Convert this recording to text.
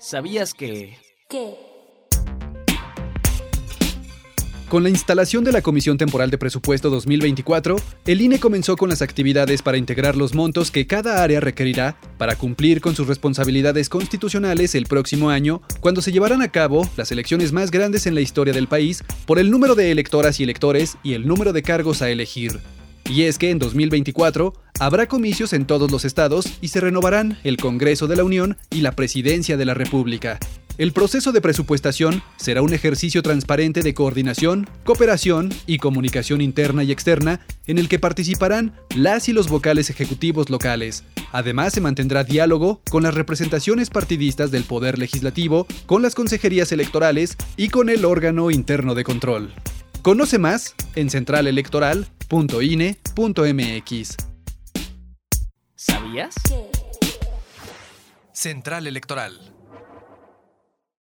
¿Sabías que... ¿Qué? Con la instalación de la Comisión Temporal de Presupuesto 2024, el INE comenzó con las actividades para integrar los montos que cada área requerirá para cumplir con sus responsabilidades constitucionales el próximo año, cuando se llevarán a cabo las elecciones más grandes en la historia del país por el número de electoras y electores y el número de cargos a elegir. Y es que en 2024 habrá comicios en todos los estados y se renovarán el Congreso de la Unión y la Presidencia de la República. El proceso de presupuestación será un ejercicio transparente de coordinación, cooperación y comunicación interna y externa en el que participarán las y los vocales ejecutivos locales. Además, se mantendrá diálogo con las representaciones partidistas del Poder Legislativo, con las consejerías electorales y con el órgano interno de control. Conoce más en centralelectoral.ine.mx. ¿Sabías? Central Electoral.